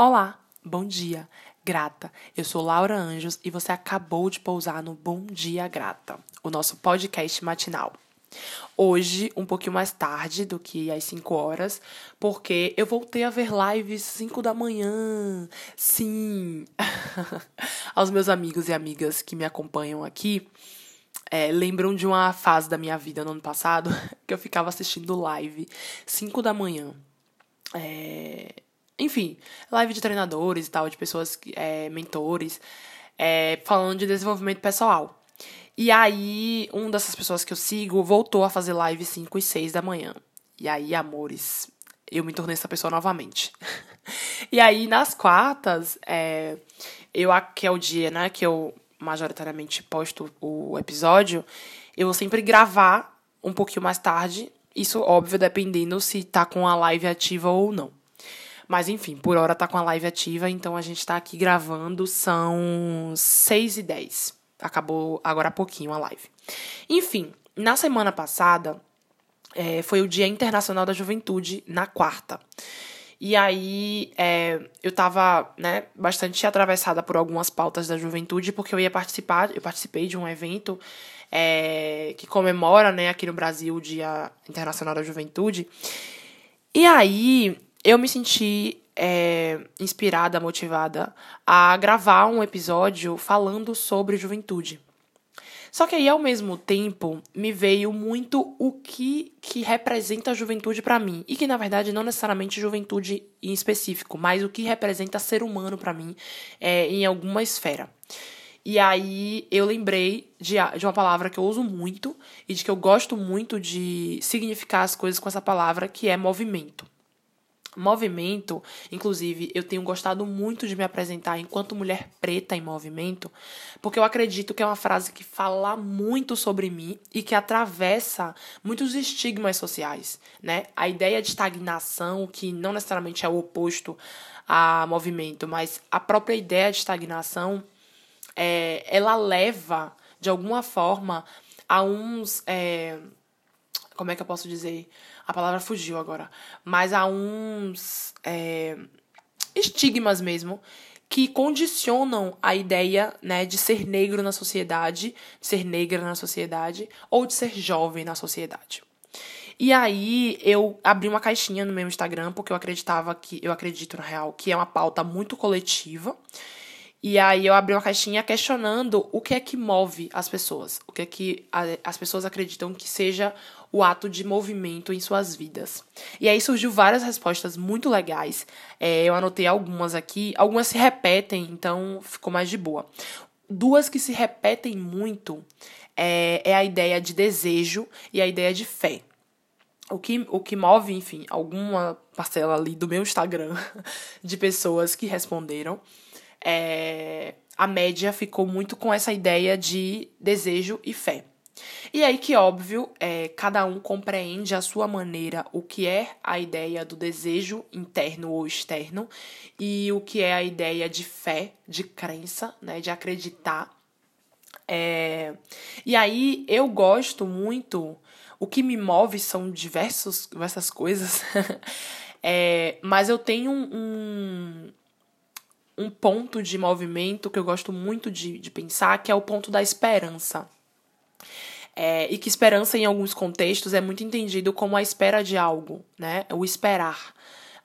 Olá, bom dia, grata. Eu sou Laura Anjos e você acabou de pousar no Bom Dia Grata, o nosso podcast matinal. Hoje, um pouquinho mais tarde do que às 5 horas, porque eu voltei a ver lives 5 da manhã. Sim! Aos meus amigos e amigas que me acompanham aqui, é, lembram de uma fase da minha vida no ano passado que eu ficava assistindo live 5 da manhã. É, enfim, live de treinadores e tal, de pessoas, é, mentores, é, falando de desenvolvimento pessoal. E aí, uma dessas pessoas que eu sigo voltou a fazer live 5 e 6 da manhã. E aí, amores, eu me tornei essa pessoa novamente. e aí, nas quartas, é, eu, que é o dia, né, que eu majoritariamente posto o episódio, eu vou sempre gravar um pouquinho mais tarde. Isso, óbvio, dependendo se tá com a live ativa ou não. Mas enfim, por hora tá com a live ativa, então a gente tá aqui gravando, são 6 e 10. Acabou agora há pouquinho a live. Enfim, na semana passada é, foi o Dia Internacional da Juventude, na quarta. E aí é, eu tava né, bastante atravessada por algumas pautas da juventude, porque eu ia participar, eu participei de um evento é, que comemora né, aqui no Brasil o Dia Internacional da Juventude. E aí eu me senti é, inspirada, motivada a gravar um episódio falando sobre juventude. Só que aí, ao mesmo tempo, me veio muito o que, que representa a juventude para mim. E que, na verdade, não necessariamente juventude em específico, mas o que representa ser humano para mim é, em alguma esfera. E aí eu lembrei de, de uma palavra que eu uso muito e de que eu gosto muito de significar as coisas com essa palavra, que é movimento. Movimento, inclusive, eu tenho gostado muito de me apresentar enquanto mulher preta em movimento, porque eu acredito que é uma frase que fala muito sobre mim e que atravessa muitos estigmas sociais, né? A ideia de estagnação, que não necessariamente é o oposto a movimento, mas a própria ideia de estagnação, é, ela leva, de alguma forma, a uns. É, como é que eu posso dizer? A palavra fugiu agora. Mas há uns é, estigmas mesmo que condicionam a ideia né, de ser negro na sociedade, de ser negra na sociedade, ou de ser jovem na sociedade. E aí eu abri uma caixinha no meu Instagram, porque eu acreditava que, eu acredito na real, que é uma pauta muito coletiva e aí eu abri uma caixinha questionando o que é que move as pessoas, o que é que as pessoas acreditam que seja o ato de movimento em suas vidas. E aí surgiu várias respostas muito legais. É, eu anotei algumas aqui, algumas se repetem, então ficou mais de boa. Duas que se repetem muito é, é a ideia de desejo e a ideia de fé. O que, o que move, enfim, alguma parcela ali do meu Instagram de pessoas que responderam é, a média ficou muito com essa ideia de desejo e fé. E aí que, óbvio, é, cada um compreende à sua maneira o que é a ideia do desejo interno ou externo e o que é a ideia de fé, de crença, né, de acreditar. É, e aí eu gosto muito, o que me move são diversos, diversas coisas, é, mas eu tenho um, um ponto de movimento que eu gosto muito de, de pensar, que é o ponto da esperança. É, e que esperança, em alguns contextos, é muito entendido como a espera de algo, né? O esperar,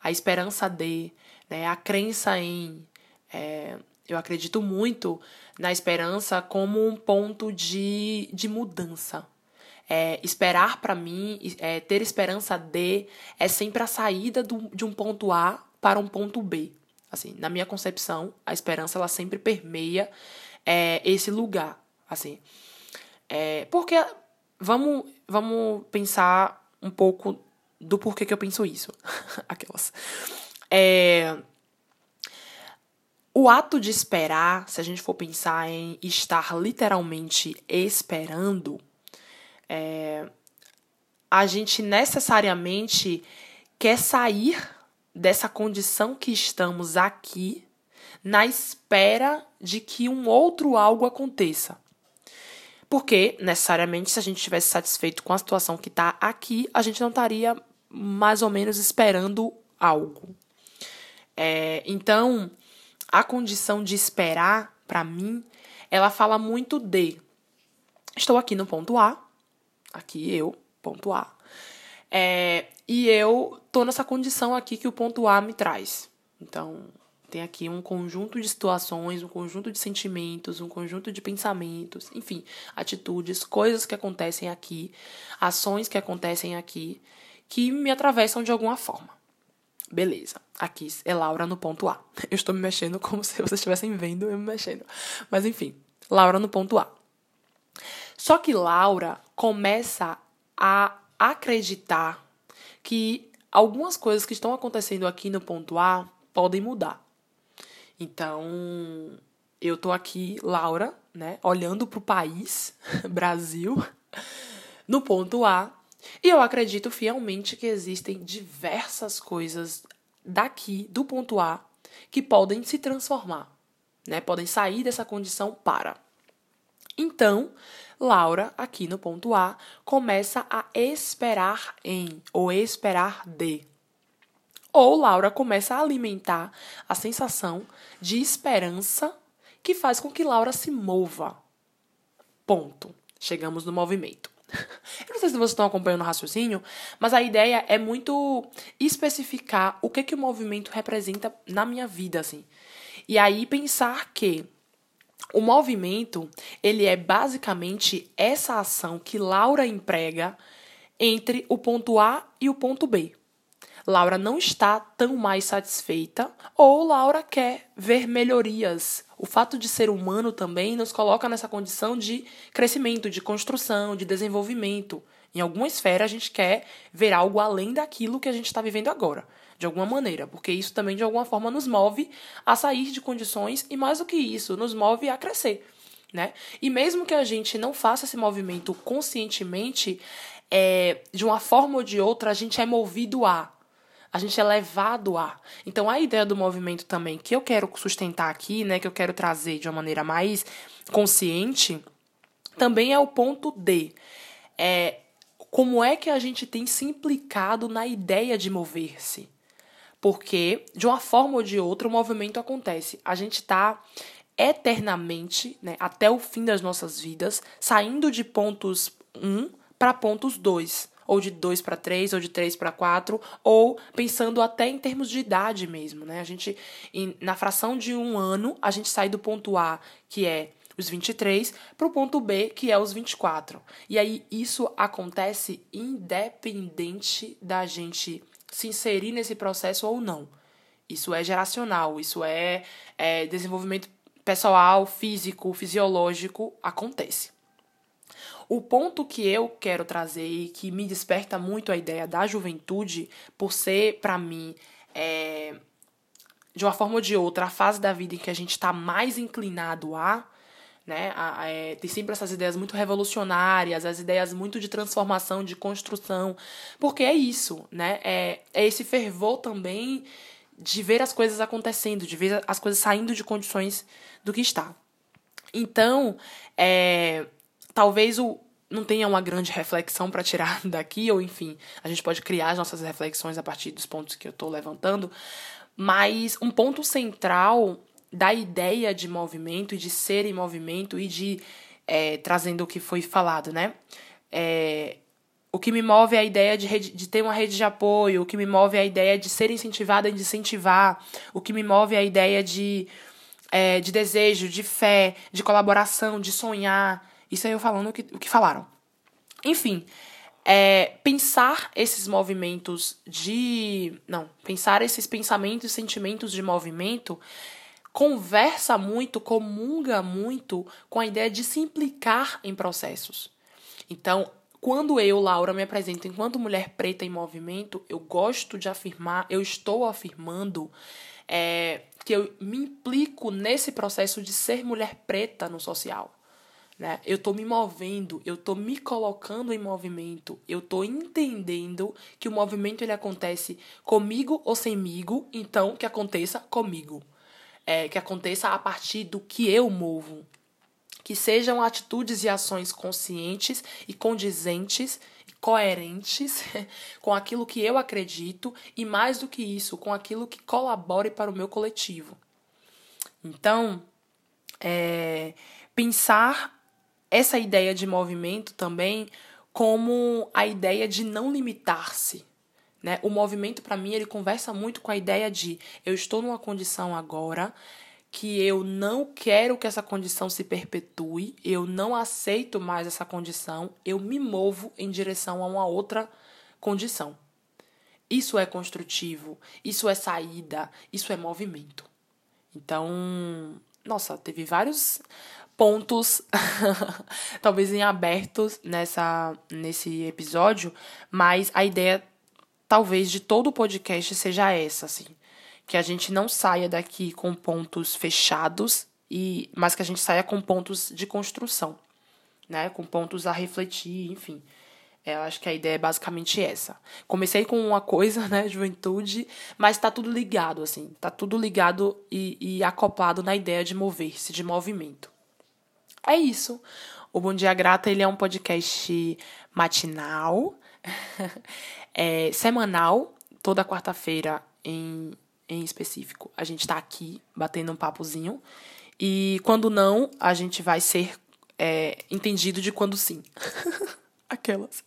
a esperança de, né? a crença em. É, eu acredito muito na esperança como um ponto de, de mudança. É, esperar para mim, é, ter esperança de, é sempre a saída do, de um ponto A para um ponto B. Assim, na minha concepção, a esperança ela sempre permeia é, esse lugar, assim. É, porque vamos, vamos pensar um pouco do porquê que eu penso isso. Aquelas. É, o ato de esperar, se a gente for pensar em estar literalmente esperando, é, a gente necessariamente quer sair dessa condição que estamos aqui na espera de que um outro algo aconteça. Porque, necessariamente, se a gente estivesse satisfeito com a situação que está aqui, a gente não estaria mais ou menos esperando algo. É, então, a condição de esperar, para mim, ela fala muito de estou aqui no ponto A, aqui eu, ponto A, é, e eu tô nessa condição aqui que o ponto A me traz. Então, tem aqui um conjunto de situações, um conjunto de sentimentos, um conjunto de pensamentos, enfim, atitudes, coisas que acontecem aqui, ações que acontecem aqui, que me atravessam de alguma forma. Beleza, aqui é Laura no ponto A. Eu estou me mexendo como se vocês estivessem vendo eu me mexendo. Mas enfim, Laura no ponto A. Só que Laura começa a acreditar que algumas coisas que estão acontecendo aqui no ponto A podem mudar. Então, eu tô aqui, Laura, né, olhando pro país, Brasil, no ponto A, e eu acredito fielmente que existem diversas coisas daqui, do ponto A, que podem se transformar, né? Podem sair dessa condição para. Então, Laura, aqui no ponto A, começa a esperar em ou esperar de. Ou Laura começa a alimentar a sensação de esperança que faz com que Laura se mova. Ponto. Chegamos no movimento. Eu não sei se vocês estão acompanhando o raciocínio, mas a ideia é muito especificar o que que o movimento representa na minha vida, assim. E aí pensar que o movimento, ele é basicamente essa ação que Laura emprega entre o ponto A e o ponto B. Laura não está tão mais satisfeita ou Laura quer ver melhorias. O fato de ser humano também nos coloca nessa condição de crescimento, de construção, de desenvolvimento. Em alguma esfera a gente quer ver algo além daquilo que a gente está vivendo agora, de alguma maneira, porque isso também de alguma forma nos move a sair de condições e mais do que isso, nos move a crescer. Né? E mesmo que a gente não faça esse movimento conscientemente, é, de uma forma ou de outra, a gente é movido a a gente é levado a. Então a ideia do movimento também que eu quero sustentar aqui, né, que eu quero trazer de uma maneira mais consciente, também é o ponto D. É como é que a gente tem se implicado na ideia de mover-se? Porque, de uma forma ou de outra, o movimento acontece. A gente está eternamente, né, até o fim das nossas vidas, saindo de pontos 1 para pontos 2 ou de 2 para 3, ou de 3 para 4, ou pensando até em termos de idade mesmo, né? A gente, em, na fração de um ano, a gente sai do ponto A, que é os 23, para o ponto B, que é os 24. E aí isso acontece independente da gente se inserir nesse processo ou não. Isso é geracional, isso é, é desenvolvimento pessoal, físico, fisiológico, acontece. O ponto que eu quero trazer e que me desperta muito a ideia da juventude, por ser, para mim, é, de uma forma ou de outra, a fase da vida em que a gente está mais inclinado a, né? É, tem sempre essas ideias muito revolucionárias, as ideias muito de transformação, de construção, porque é isso, né? É, é esse fervor também de ver as coisas acontecendo, de ver as coisas saindo de condições do que está. Então, é, talvez o, não tenha uma grande reflexão para tirar daqui, ou enfim, a gente pode criar as nossas reflexões a partir dos pontos que eu estou levantando, mas um ponto central da ideia de movimento e de ser em movimento e de é, trazendo o que foi falado, né? É, o que me move é a ideia de, rede, de ter uma rede de apoio, o que me move é a ideia de ser incentivada e de incentivar, o que me move é a ideia de, é, de desejo, de fé, de colaboração, de sonhar, isso aí eu falando o que, o que falaram. Enfim, é, pensar esses movimentos de. Não, pensar esses pensamentos e sentimentos de movimento conversa muito, comunga muito com a ideia de se implicar em processos. Então, quando eu, Laura, me apresento enquanto mulher preta em movimento, eu gosto de afirmar, eu estou afirmando é, que eu me implico nesse processo de ser mulher preta no social. Né? Eu estou me movendo, eu estou me colocando em movimento, eu estou entendendo que o movimento ele acontece comigo ou semigo, então que aconteça comigo. É, que aconteça a partir do que eu movo. que sejam atitudes e ações conscientes e condizentes coerentes com aquilo que eu acredito e mais do que isso, com aquilo que colabore para o meu coletivo. Então, é, pensar essa ideia de movimento também como a ideia de não limitar-se. Né? O movimento, para mim, ele conversa muito com a ideia de eu estou numa condição agora que eu não quero que essa condição se perpetue, eu não aceito mais essa condição, eu me movo em direção a uma outra condição. Isso é construtivo, isso é saída, isso é movimento. Então, nossa, teve vários pontos talvez em abertos nessa nesse episódio, mas a ideia talvez de todo o podcast seja essa, assim que a gente não saia daqui com pontos fechados e mas que a gente saia com pontos de construção, né? Com pontos a refletir, enfim. É, eu acho que a ideia é basicamente essa. Comecei com uma coisa, né, juventude, mas tá tudo ligado, assim. Tá tudo ligado e, e acoplado na ideia de mover-se, de movimento. É isso. O Bom Dia Grata, ele é um podcast matinal, é, semanal, toda quarta-feira em em específico. A gente está aqui batendo um papozinho. E quando não, a gente vai ser é, entendido de quando sim. Aquelas.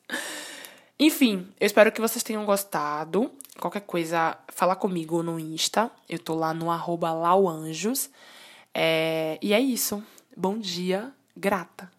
Enfim, eu espero que vocês tenham gostado. Qualquer coisa, fala comigo no Insta. Eu tô lá no arroba lauanjos. É, e é isso. Bom dia, grata.